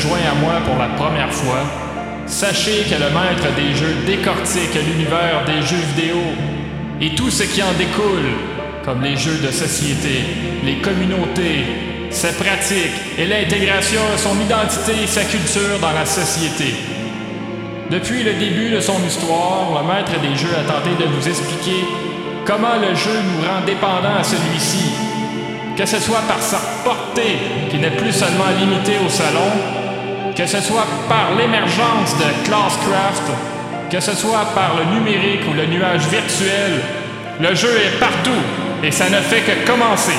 joint à moi pour la première fois, sachez que le maître des jeux décortique l'univers des jeux vidéo et tout ce qui en découle, comme les jeux de société, les communautés, ses pratiques et l'intégration de son identité et sa culture dans la société. Depuis le début de son histoire, le maître des jeux a tenté de vous expliquer comment le jeu nous rend dépendants à celui-ci que ce soit par sa portée qui n'est plus seulement limitée au salon, que ce soit par l'émergence de Classcraft, que ce soit par le numérique ou le nuage virtuel, le jeu est partout et ça ne fait que commencer.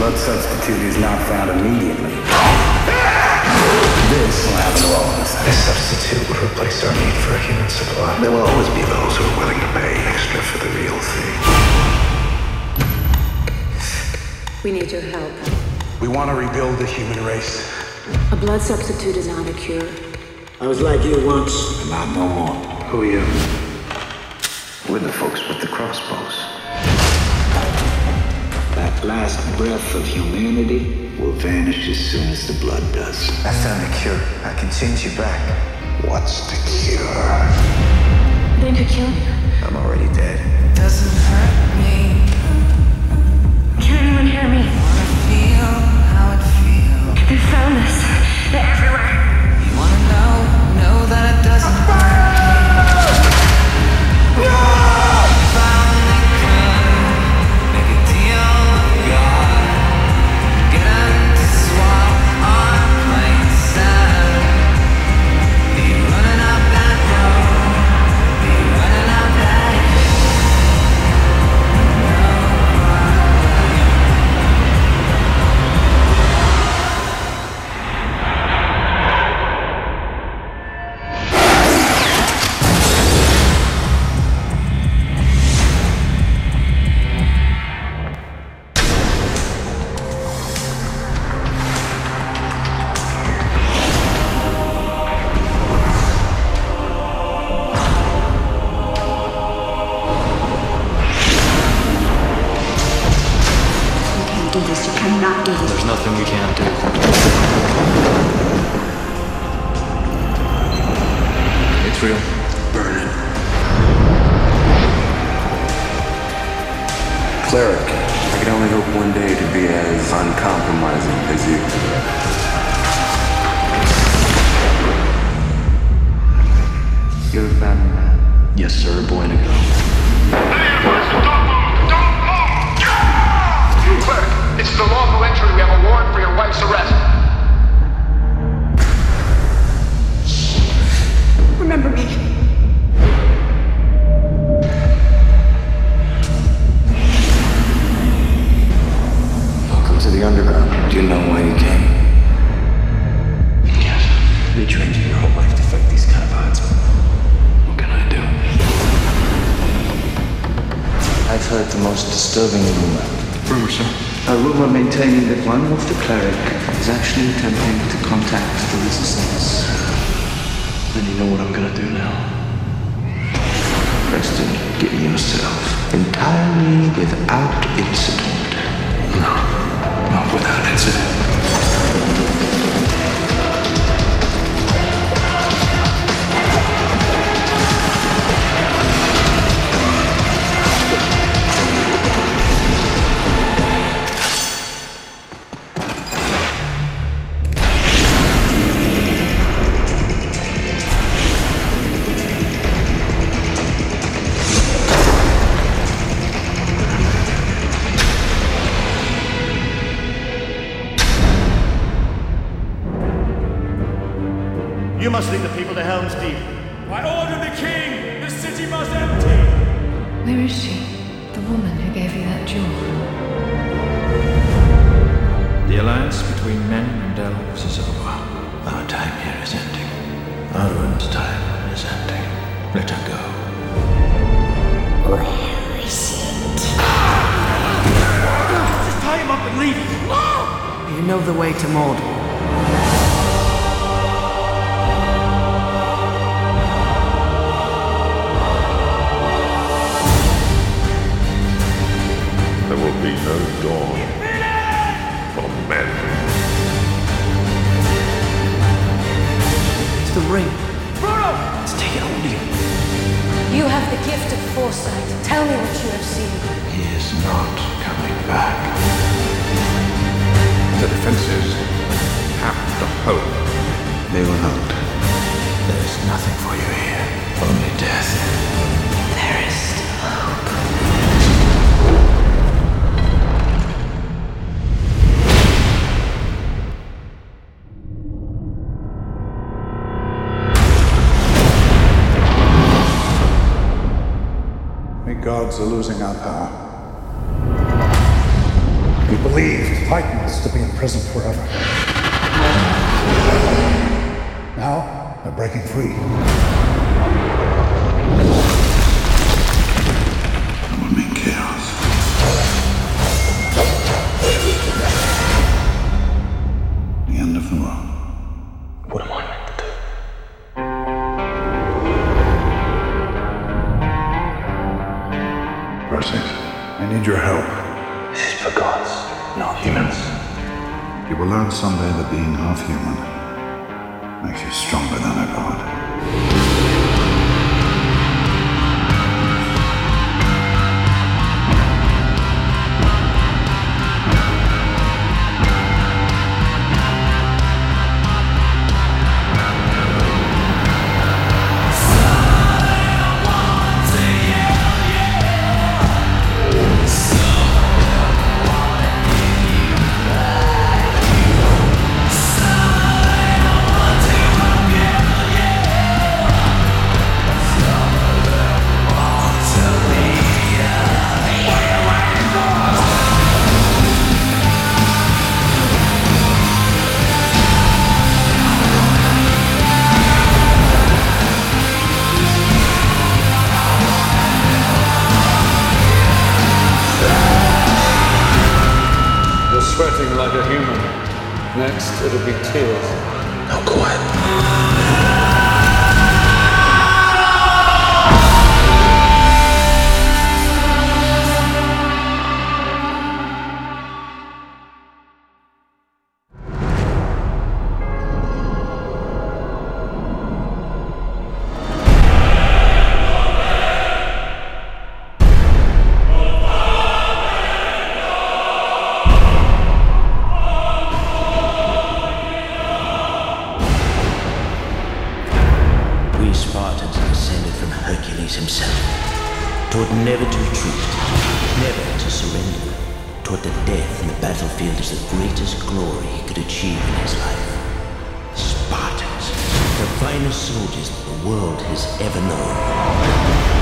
blood substitute is not found immediately, this will happen to all of us. This substitute would replace our need for a human supply. There will always be those who are willing to pay extra for the real thing. We need your help. We want to rebuild the human race. A blood substitute is not a cure. I was like you once. I'm not no more. Who are you? We're the folks with the crossbows last breath of humanity will vanish as soon as the blood does. I found a cure. I can change you back. What's the cure? They to kill you. I'm already dead. Doesn't hurt me. Can anyone hear me? I feel how it feels. They found us. They're everywhere. Cleric, I can only hope one day to be as uncompromising as you. You're a family man. Yes, sir. Boy and a girl. Cleric, this is a lawful entry. We have a warrant for your wife's arrest. Remember me. To the underground. Do you know why you came? Yes. They trained you your whole life to fight these kind of odds. What can I do? I've heard the most disturbing rumor. Rumor, sir. A rumor maintaining that one of the cleric is actually attempting to contact the resistance. Then you know what I'm gonna do now. Preston, get yourself entirely without incident. Without incident. You must lead the people to Helm's Deep. By order of the king, the city must empty! Where is she? The woman who gave you that jewel? The alliance between men and elves is over. Our time here is ending. Arwen's time is ending. Let her go. Where is Just tie him up and leave him. You know the way to Mordor. Be no dawn for men. It's the ring. Let's take it hold you. You have the gift of foresight. Tell me what you have seen. He is not coming back. The defenses have to hold. They will not. There's nothing for you here. Only death. Gods are losing our power. We believed Titans to be imprisoned forever. Now, they're breaking free. I need your help. This is for gods, not humans. You will learn someday that being half human makes you stronger than a god. itself, never to retreat, never to surrender. Toward the death in the battlefield is the greatest glory he could achieve in his life. Spartans, the finest soldiers the world has ever known.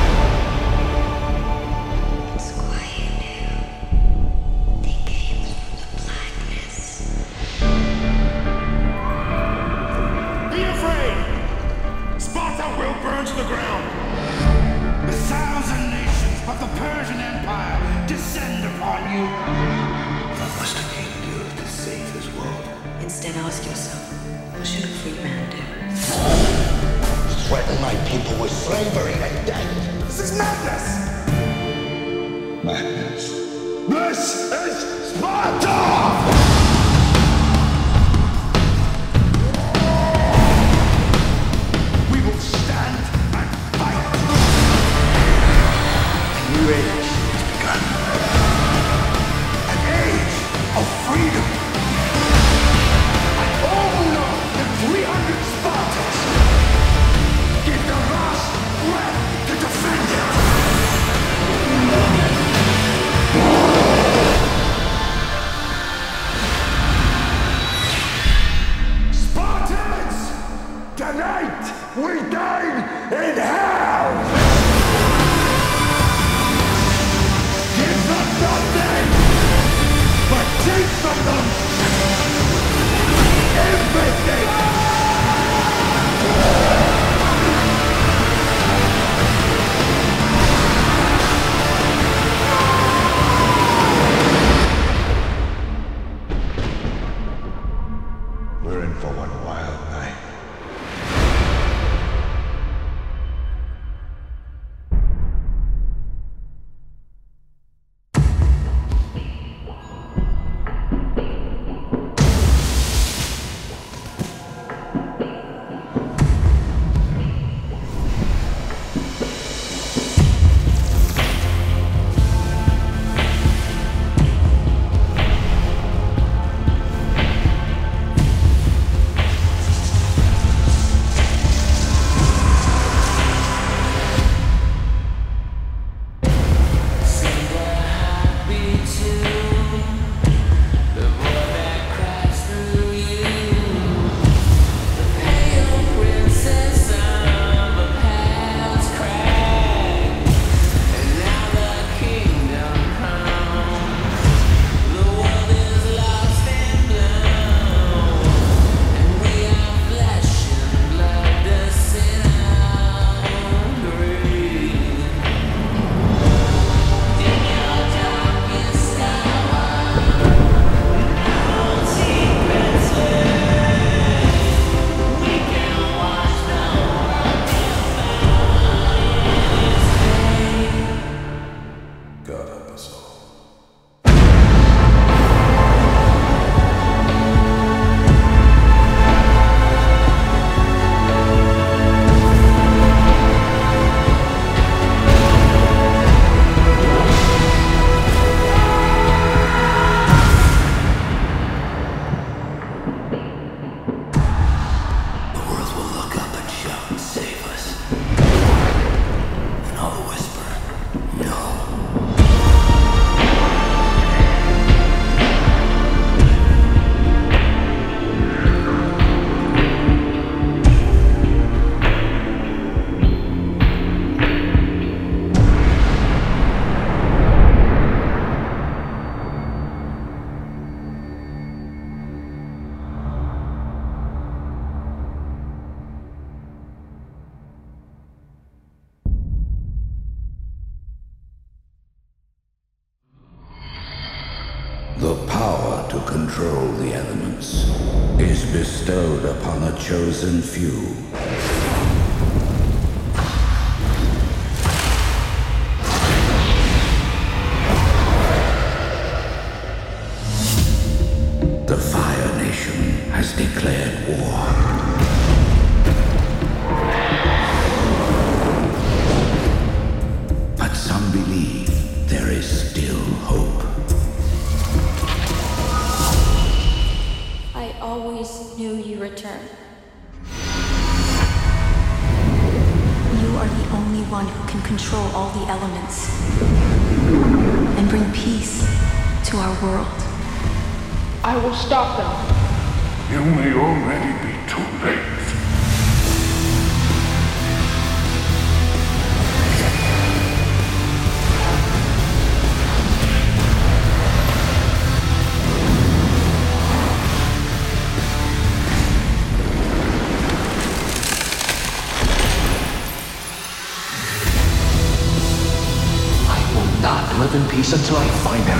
in peace until I find him.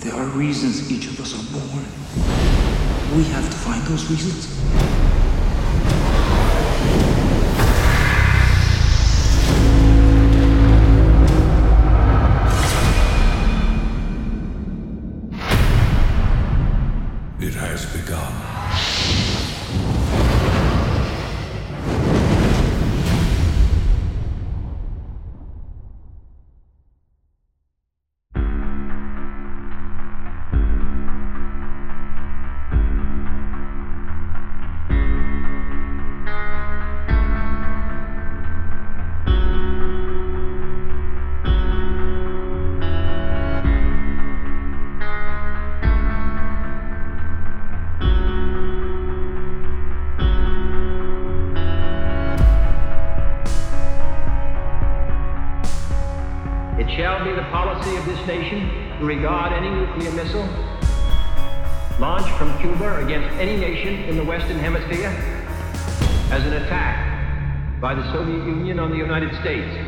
There are reasons each of us are born. We have to find those reasons. States.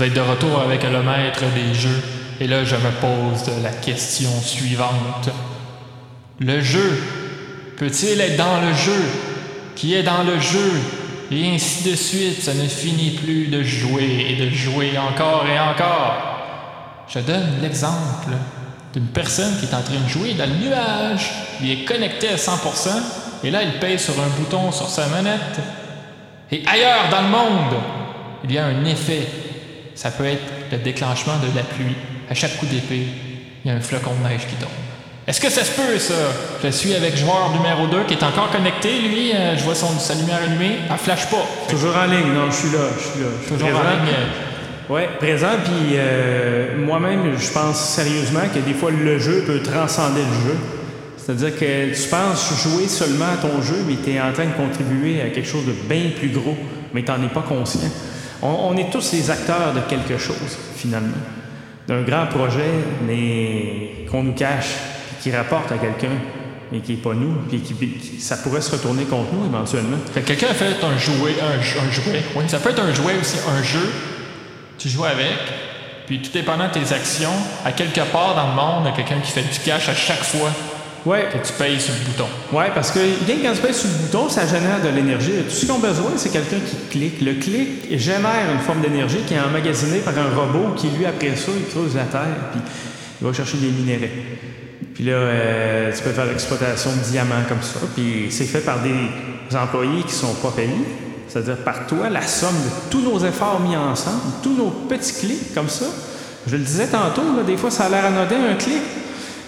Vous êtes de retour avec le maître des jeux, et là je me pose la question suivante. Le jeu peut-il être dans le jeu? Qui est dans le jeu? Et ainsi de suite, ça ne finit plus de jouer et de jouer encore et encore. Je donne l'exemple d'une personne qui est en train de jouer dans le nuage. Il est connecté à 100%, et là il pèse sur un bouton sur sa manette. Et ailleurs dans le monde, il y a un effet. Ça peut être le déclenchement de la pluie. À chaque coup d'épée, il y a un flocon de neige qui tombe. Est-ce que ça se peut, ça? Je suis avec joueur numéro 2 qui est encore connecté, lui. euh, je vois son, sa lumière allumée. Elle flash pas. Toujours en ligne, non, je suis là, je suis là. Je suis Toujours en ligne. Ouais, présent, puis euh, moi-même, je pense sérieusement que des fois, le jeu peut transcender le jeu. C'est-à-dire que tu penses jouer seulement à ton jeu, mais tu es en train de contribuer à quelque chose de bien plus gros, mais tu n'en es pas conscient. On, est tous les acteurs de quelque chose, finalement. D'un grand projet, mais qu'on nous cache, qui rapporte à quelqu'un, mais qui n'est pas nous, puis qui, ça pourrait se retourner contre nous éventuellement. Quelqu'un a fait un jouet, un, un jouet. Oui, ça peut être un jouet aussi, un jeu. Tu joues avec, puis tout dépendant de tes actions, à quelque part dans le monde, il y a quelqu'un qui fait du cash à chaque fois Ouais. que tu payes sur le bouton. Oui, parce que bien que quand tu pèses sur le bouton, ça génère de l'énergie. Tout ce qu'on a besoin, c'est quelqu'un qui clique. Le clic génère une forme d'énergie qui est emmagasinée par un robot qui, lui, après ça, il creuse la terre, puis il va chercher des minéraux. Puis là, euh, tu peux faire l'exploitation de diamants comme ça. Puis c'est fait par des employés qui sont pas payés. C'est-à-dire par toi, la somme de tous nos efforts mis ensemble, tous nos petits clics comme ça. Je le disais tantôt, là, des fois, ça a l'air anodin, un clic.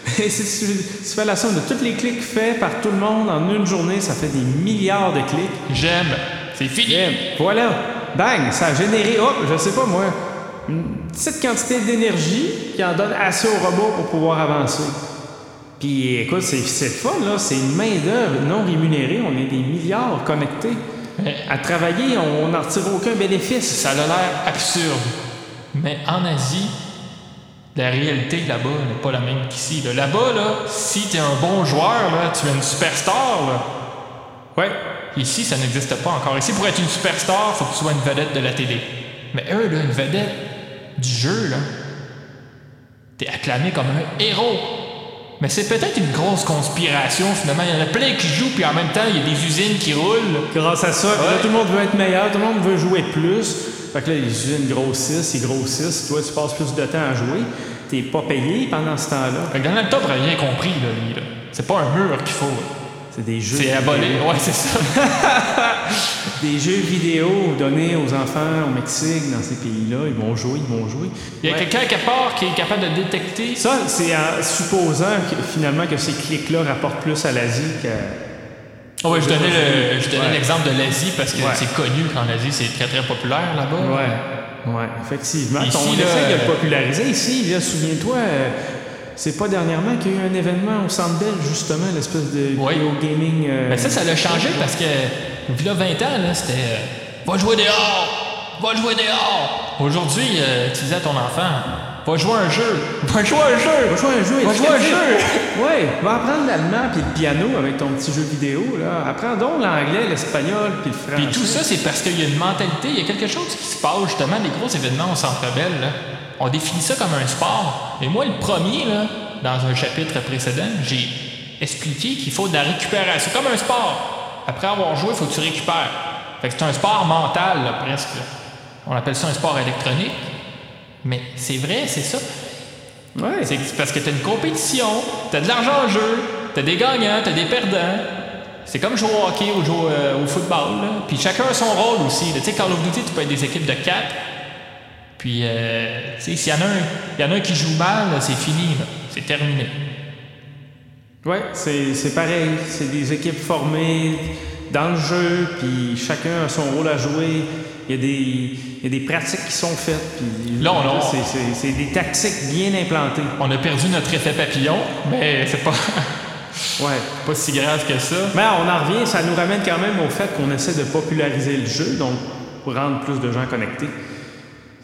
Si tu, fais la somme de tous les clics faits par tout le monde en une journée, ça fait des milliards de clics. J'aime. C'est fini. Voilà. Bang, ça a généré, hop, je sais pas moi, une petite quantité d'énergie qui en donne assez au robot pour pouvoir avancer. Puis écoute, c'est c'est fun, là. C'est une main-d'œuvre non rémunérée. On est des milliards connectés. À travailler, on n'en retire aucun bénéfice. Ça a l'air absurde. Mais en Asie, la réalité là-bas n'est pas la même qu'ici. là. Là-bas, là, si tu es un bon joueur, là, tu es une superstar. Là. Ouais. Ici, ça n'existe pas encore. Ici, pour être une superstar, faut que tu sois une vedette de la télé. Mais eux, là, une vedette du jeu, là, t'es acclamé comme un héros. Mais c'est peut-être une grosse conspiration, finalement. Il y en a plein qui jouent, puis en même temps, il y a des usines qui roulent. Grâce à ça, là, tout le monde veut être meilleur, tout le monde veut jouer plus. Fait que là, les usines grossissent, ils grossissent. Toi, tu passes plus de temps à jouer. T'es pas payé pendant ce temps-là. Fait que Donald Trump n'a rien compris, là, lui. là. C'est pas un mur qu'il faut. là. C'est des jeux. C'est abonné. Ouais, c'est ça. Des jeux vidéo donnés aux enfants au Mexique, dans ces pays-là. Ils vont jouer, ils vont jouer. Il y a Ouais. quelqu'un quelque part qui est capable de détecter? Ça, c'est en supposant que, finalement que ces clics-là rapportent plus à l'Asie qu'à. Oh, ouais, je donnais le- je donnais Ouais. l'exemple de l'Asie parce que Ouais. c'est connu qu'en Asie, c'est très très populaire là-bas. Ouais, ouais, effectivement. Ici, on là, essaie de le euh, populariser ici. Là, souviens-toi, euh, c'est pas dernièrement qu'il y a eu un événement au Centre Bell, justement, l'espèce de Oui. vidéo gaming. euh, Mais ça, ça l'a changé parce que, il y a 20 ans, là, c'était euh, Va jouer dehors! Va jouer dehors! Aujourd'hui, euh, tu disais à ton enfant Va jouer un jeu! Va jouer un jeu! Va jouer un jeu. Va jouer un jeu! Ouais, va apprendre l'allemand puis le piano avec ton petit jeu vidéo. Là. Apprends donc l'anglais, l'espagnol puis le français. Puis tout ça, c'est parce qu'il y a une mentalité, il y a quelque chose qui se passe justement, des gros événements au Centre Bell. là. On définit ça comme un sport. Et moi, le premier, là, dans un chapitre précédent, j'ai expliqué qu'il faut de la récupération. C'est comme un sport. Après avoir joué, il faut que tu récupères. Fait que c'est un sport mental, là, presque. On appelle ça un sport électronique. Mais c'est vrai, c'est ça. Ouais. C'est parce que t'as une compétition, t'as de l'argent en jeu, t'as des gagnants, t'as des perdants. C'est comme jouer au hockey ou jouer euh, au football. là. Puis chacun a son rôle aussi. Tu sais, Call of Duty, tu peux être des équipes de 4. Puis, euh, tu sais, s'il y en a un, il y en a un qui joue mal, c'est fini. C'est terminé. Ouais, c'est c'est pareil. C'est des équipes formées dans le jeu, puis chacun a son rôle à jouer. Il y a des, il y a des pratiques qui sont faites. Puis Là, on a- c'est- des tactiques bien implantées. On a perdu notre effet papillon, mais c'est pas, Ouais. pas si grave que ça. Mais on en revient, ça nous ramène quand même au fait qu'on essaie de populariser le jeu, donc pour rendre plus de gens connectés.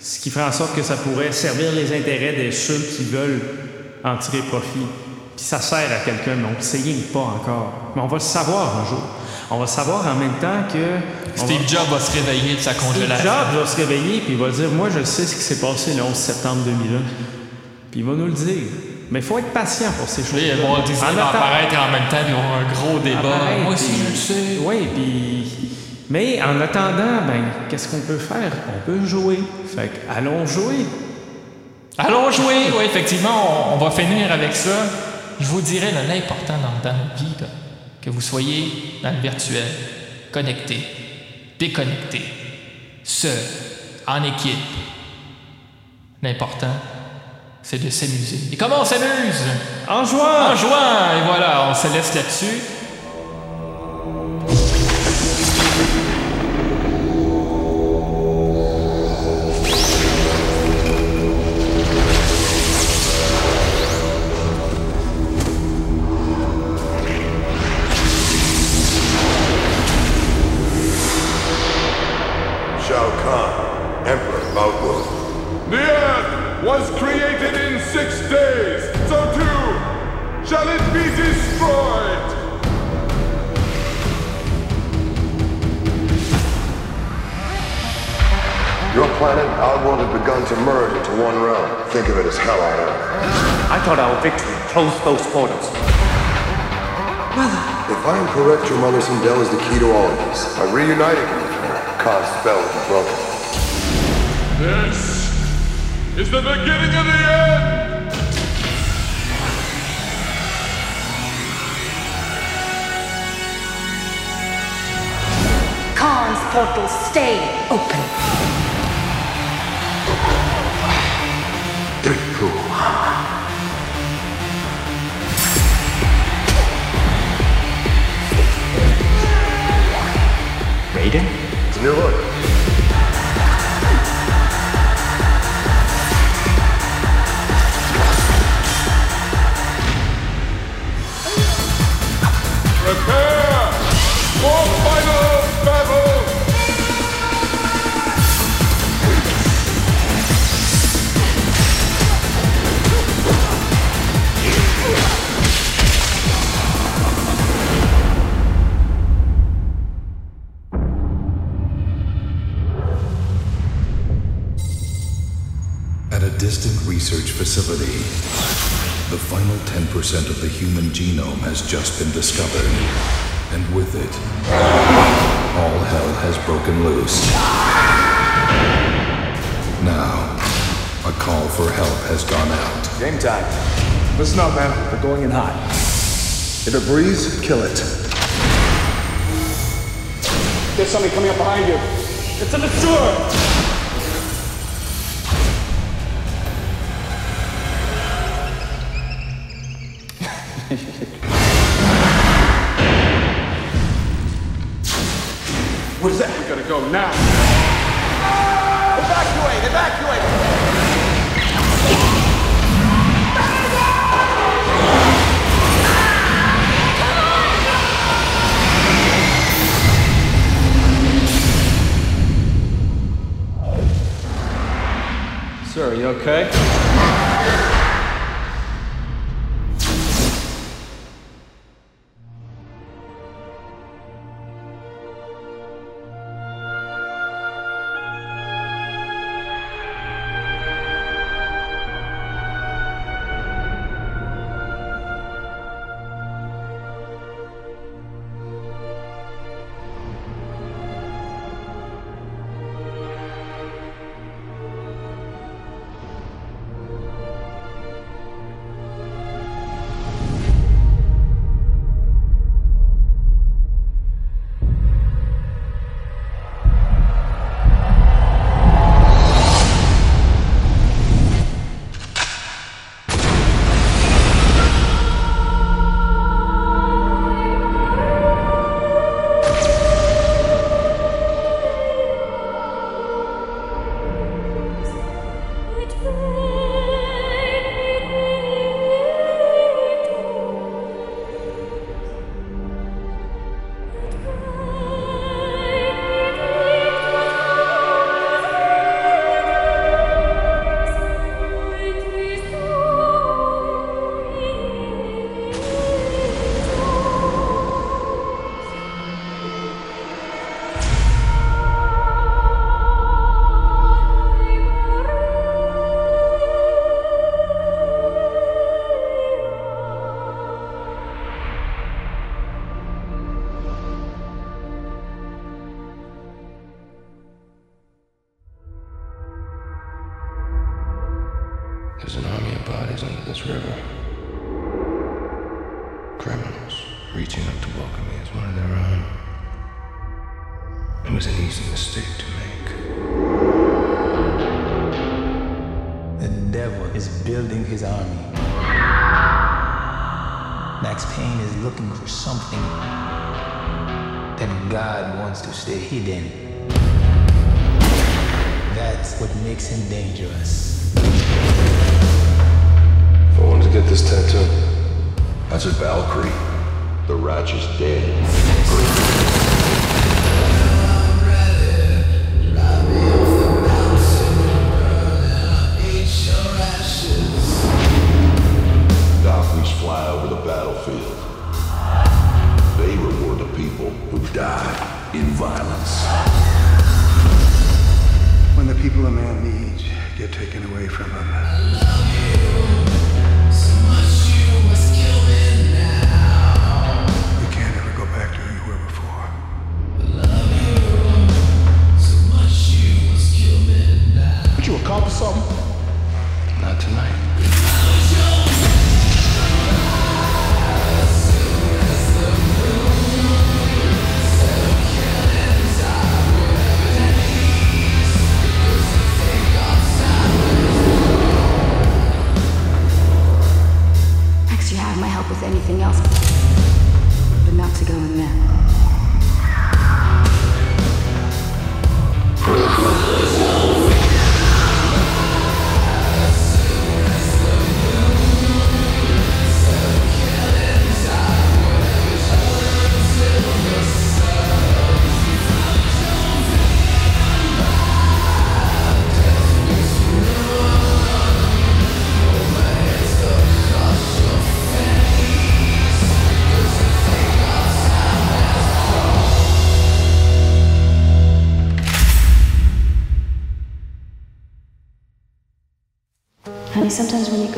Ce qui ferait en sorte que ça pourrait servir les intérêts de ceux qui veulent en tirer profit. Puis ça sert à quelqu'un, rien que pas encore. Mais on va le savoir un jour. On va savoir en même temps que. Steve va- Jobs va se réveiller de sa Steve congélation. Jobs va se réveiller puis il va dire Moi, je sais ce qui s'est passé le 11 septembre 2001. Puis il va nous le dire. Mais il faut être patient pour ces choses. Oui, va apparaître en même temps, ils auront un gros débat. Moi aussi, je le sais. Oui, puis. Mais en attendant, ben, qu'est-ce qu'on peut faire? On peut jouer. Fait que, allons jouer. Allons jouer, oui, effectivement, on, on va finir avec ça. Je vous dirais l'important dans, dans notre vie, là, que vous soyez dans le virtuel, connecté, déconnecté, seul, en équipe. L'important, c'est de s'amuser. Et comment on s'amuse? En jouant! En jouant! Et voilà, on se laisse là-dessus. Our victory closed those portals. Mother. If I am correct, your mother Sindel is the key to all of this. By reuniting you with her, Kahn's spell will be broken. This is the beginning of the end. Kahn's portals stay open. It's a new look. Distant research facility, the final 10% of the human genome has just been discovered. And with it, all hell has broken loose. Now, a call for help has gone out. Game time. Listen up, man. We're going in hot. If it breathes, kill it. There's something coming up behind you. It's a destroyer! What is that? We gotta go now. Evacuate! Evacuate! Sir, are you okay?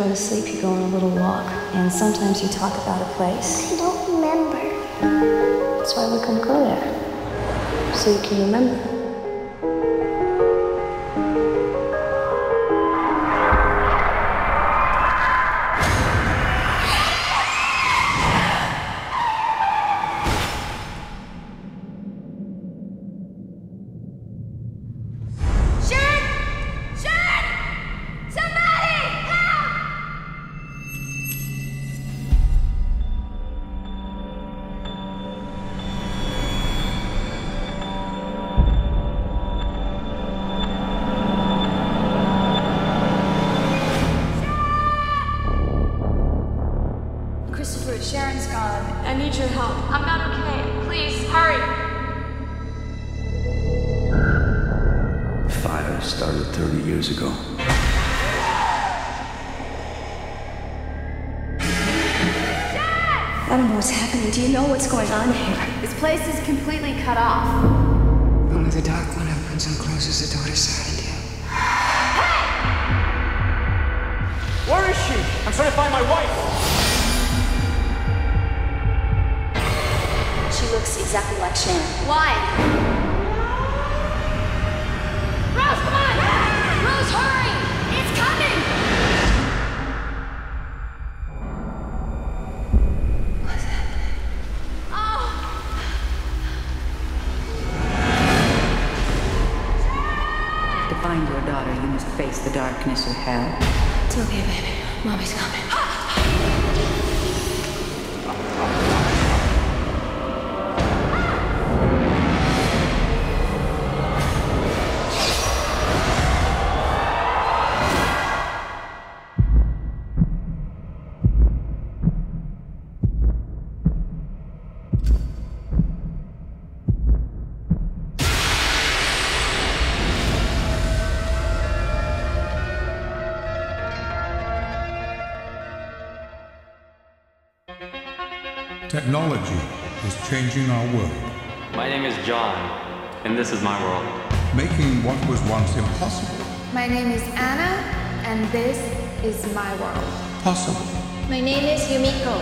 go to sleep, you go on a little walk, and sometimes you talk about a place. I don't remember. That's why we can't go there. So you can remember. Technology is changing our world. My name is John, and this is my world. Making what was once impossible. My name is Anna, and this is my world. Possible. My name is Yumiko,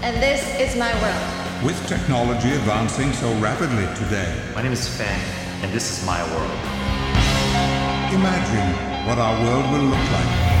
and this is my world. With technology advancing so rapidly today. My name is Fang, and this is my world. Imagine what our world will look like.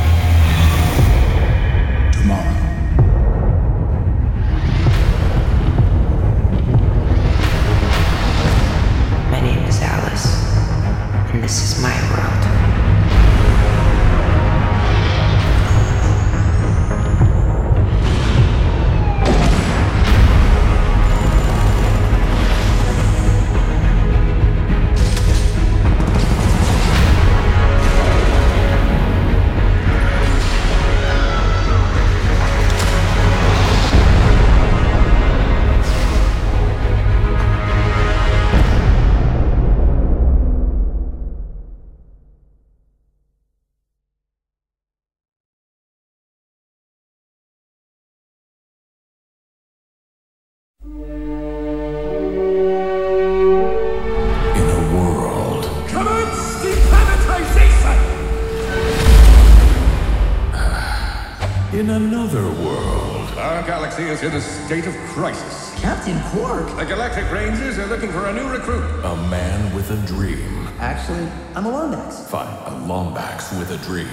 Our galaxy is in a state of crisis. Captain Qwark? The Galactic Rangers are looking for a new recruit. a man with a dream. Actually, I'm a Lombax. Fine, a Lombax with a dream.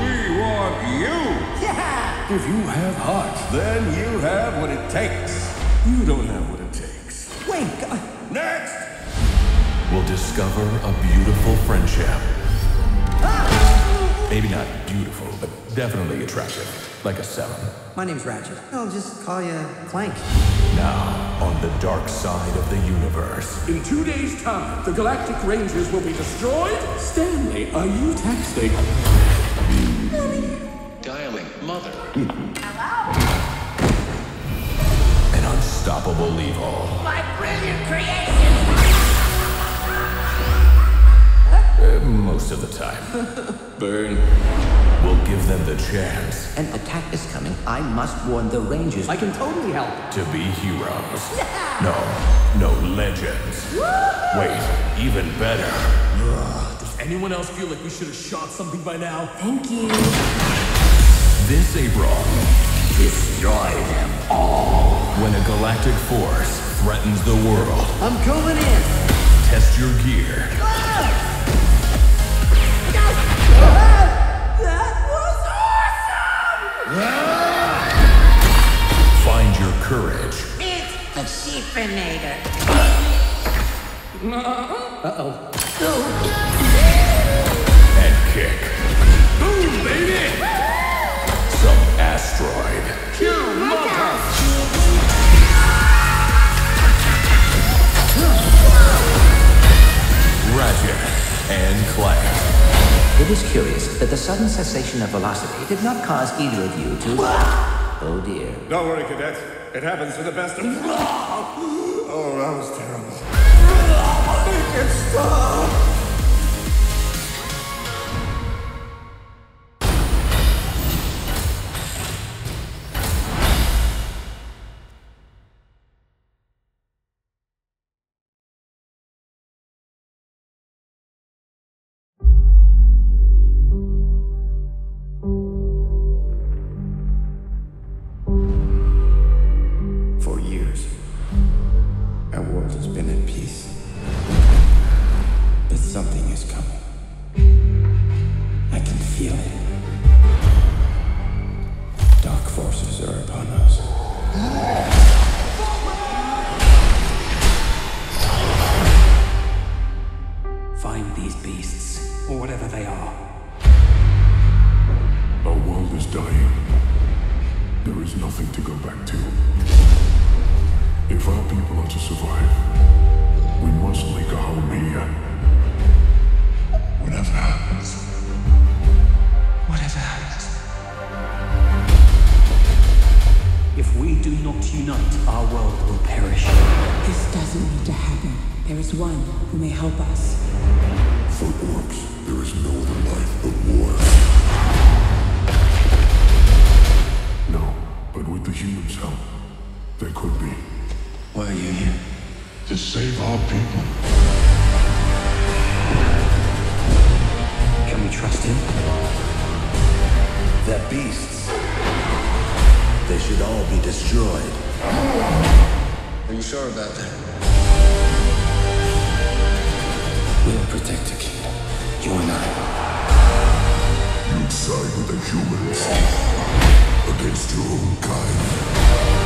We want you! Yeah! If you have heart, then you have what it takes. You don't have what it takes. Wait, God. Next! Will discover a beautiful friendship. Ah! Maybe not beautiful, but definitely attractive. Like a seven. My name's Ratchet. I'll just call you Clank. Now, on the dark side of the universe. In two days' time, the Galactic Rangers will be destroyed. Stanley, are you texting? Dialing mother. Hello? An unstoppable evil. My brilliant creation! Uh, Most of the time. Burn. We'll give them the chance An attack is coming. I must warn the Rangers. I can totally help. to be heroes. No, no legends. Wait, even better. Does anyone else feel like we should have shot something by now? Thank you. This April, Destroy them all. when a galactic force threatens the world, I'm coming in. test your gear. Find your courage It's the Sheepinator. Uh-oh. Oh. And kick. Boom, baby! Some asteroid. Ratchet It is curious that the sudden cessation of velocity did not cause either of you to. Oh dear. Don't worry, cadet. It happens to the best of. Oh, that was terrible. Make it stop! To save our people. Can we trust him? The beasts. They should all be destroyed. Are you sure about that? We'll protect the kingdom. You and I. You side with the humans against your own kind.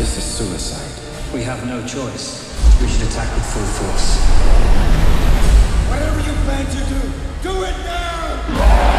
This is suicide. We have no choice. We should attack with full force. Whatever you plan to do, do it now!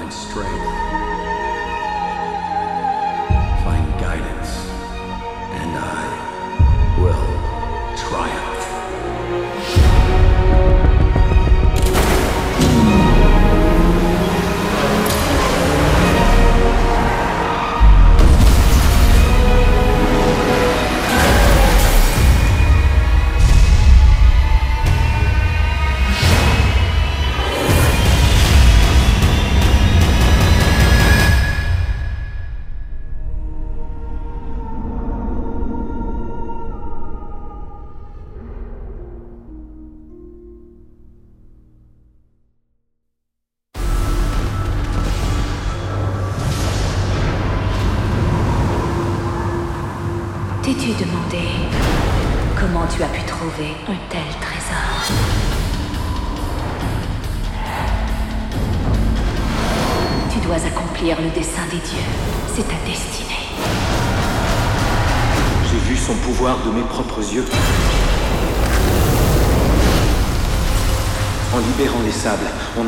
Find strength,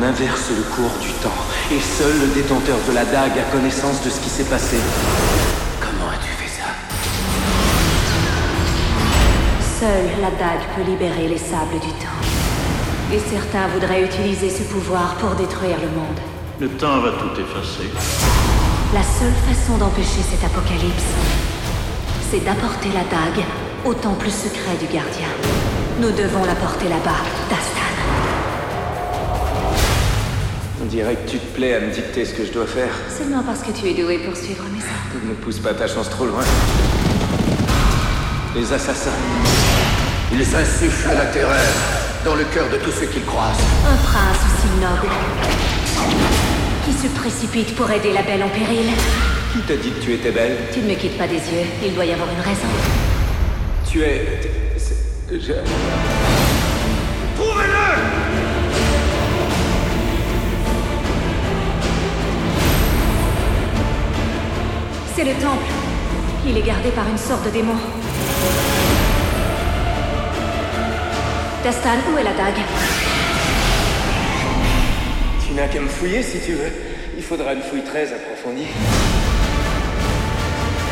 on inverse le cours du temps. Et seul le détenteur de la dague a connaissance de ce qui s'est passé. Comment as-tu fait ça? Seule la dague peut libérer les sables du temps. Et certains voudraient utiliser ce pouvoir pour détruire le monde. Le temps va tout effacer. La seule façon d'empêcher cet apocalypse, c'est d'apporter la dague au temple secret du gardien. Nous devons la porter là-bas, Dastan. On dirait que tu te plais à me dicter ce que je dois faire. Seulement parce que tu es doué pour suivre mes ordres. Ne pousse pas ta chance trop loin. Les assassins. Ils insufflent la terreur dans le cœur de tous ceux qu'ils croisent. Un prince aussi noble qui se précipite pour aider la belle en péril. Qui t'a dit que tu étais belle? Tu ne me quittes pas des yeux, il doit y avoir une raison. Tu es. c'est- je- C'est le temple. Il est gardé par une sorte de démon. Dastan, où est la dague? Tu n'as qu'à me fouiller si tu veux. Il faudra une fouille très approfondie.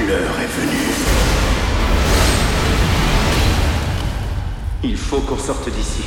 L'heure est venue. Il faut qu'on sorte d'ici.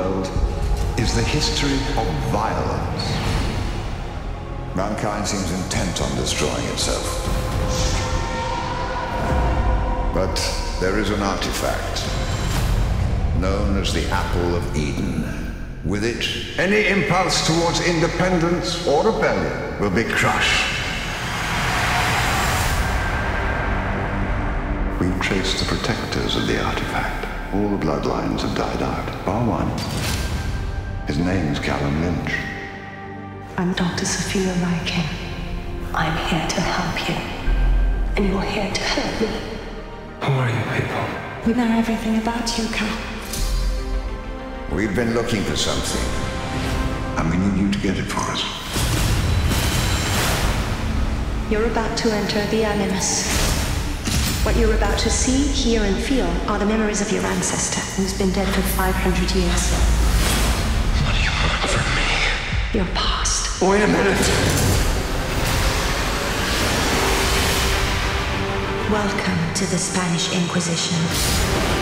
World is the history of violence. Mankind seems intent on destroying itself. But there is an artifact known as the Apple of Eden. With it, any impulse towards independence or rebellion will be crushed. We've traced the protectors of the artifact. All the bloodlines have died out, bar one. His name's Callum Lynch. I'm Dr. Sophia Rikkin. I'm here to help you. And you're here to help me. Who are you people? We know everything about you, Cal. We've been looking for something, and we need you to get it for us. You're about to enter the Animus. What you're about to see, hear, and feel are the memories of your ancestor, who's been dead for 500 years. What do you want from me? Your past. Wait a minute. Welcome to the Spanish Inquisition.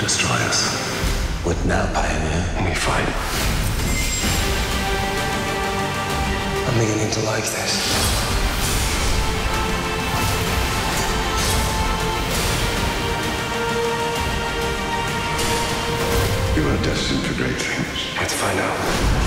destroy us. What now, Pioneer? We fight. I'm beginning to like this. You are destined for great things. Let's find out.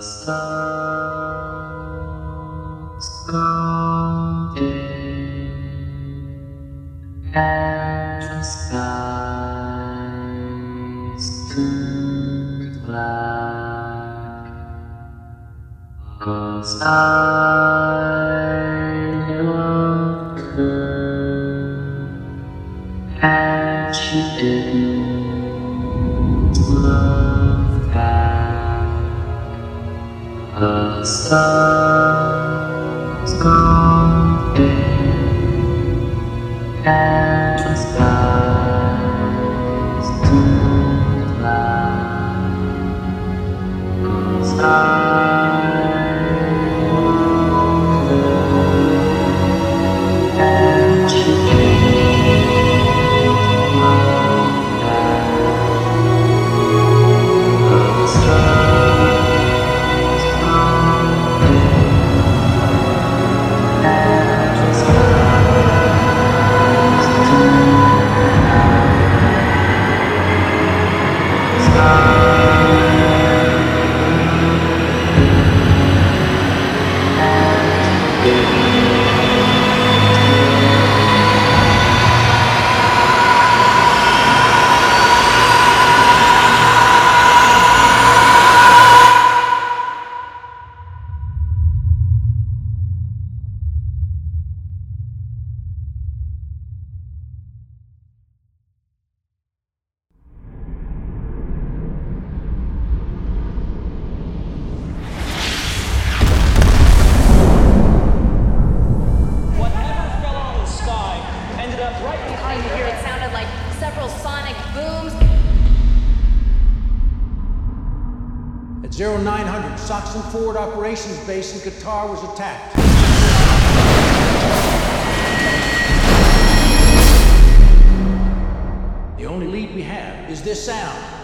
Stop. Operations Base in Qatar was attacked. The only lead we have is this sound.